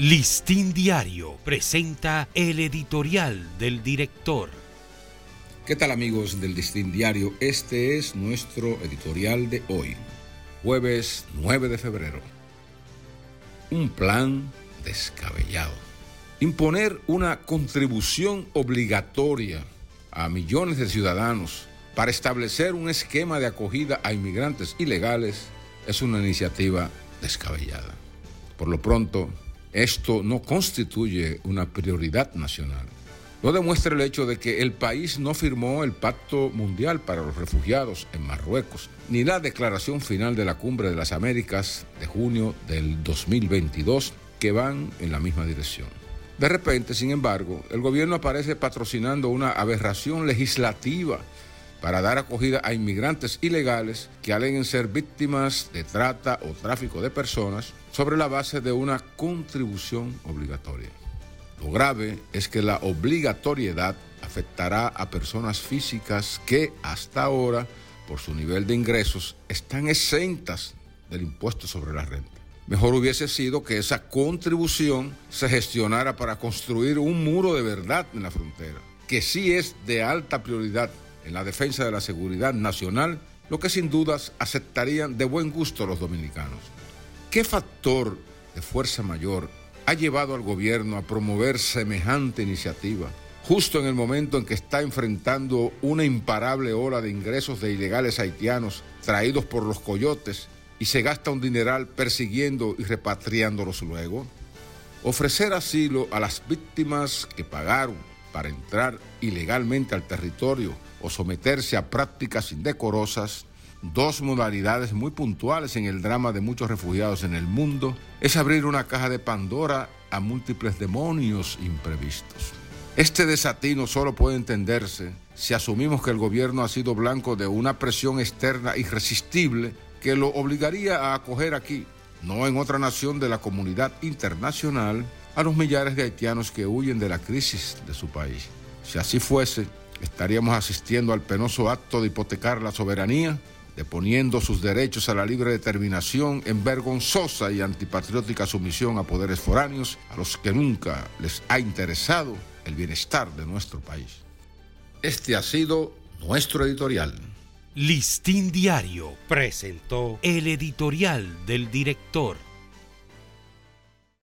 Listín Diario presenta el editorial del director. ¿Qué tal amigos del Listín Diario? Este es nuestro editorial de hoy, jueves 9 de febrero. Un plan descabellado. Imponer una contribución obligatoria a millones de ciudadanos para establecer un esquema de acogida a inmigrantes ilegales es una iniciativa descabellada. Por lo pronto, esto no constituye una prioridad nacional. Lo demuestra el hecho de que el país no firmó el Pacto Mundial para los Refugiados en Marruecos, ni la Declaración Final de la Cumbre de las Américas de junio del 2022, que van en la misma dirección. De repente, sin embargo, el gobierno aparece patrocinando una aberración legislativa para dar acogida a inmigrantes ilegales que aleguen ser víctimas de trata o tráfico de personas sobre la base de una contribución obligatoria. Lo grave es que la obligatoriedad afectará a personas físicas que hasta ahora, por su nivel de ingresos, están exentas del impuesto sobre la renta. Mejor hubiese sido que esa contribución se gestionara para construir un muro de verdad en la frontera, que sí es de alta prioridad en la defensa de la seguridad nacional, lo que sin dudas aceptarían de buen gusto los dominicanos. ¿Qué factor de fuerza mayor ha llevado al gobierno a promover semejante iniciativa? Justo en el momento en que está enfrentando una imparable ola de ingresos de ilegales haitianos traídos por los coyotes y se gasta un dineral persiguiendo y repatriándolos luego. Ofrecer asilo a las víctimas que pagaron para entrar ilegalmente al territorio o someterse a prácticas indecorosas, dos modalidades muy puntuales en el drama de muchos refugiados en el mundo, es abrir una caja de Pandora a múltiples demonios imprevistos. Este desatino solo puede entenderse si asumimos que el gobierno ha sido blanco de una presión externa irresistible que lo obligaría a acoger aquí, no en otra nación de la comunidad internacional, a los millares de haitianos que huyen de la crisis de su país. Si así fuese, estaríamos asistiendo al penoso acto de hipotecar la soberanía, deponiendo sus derechos a la libre determinación en vergonzosa y antipatriótica sumisión a poderes foráneos a los que nunca les ha interesado el bienestar de nuestro país. Este ha sido nuestro editorial. Listín Diario presentó el editorial del director.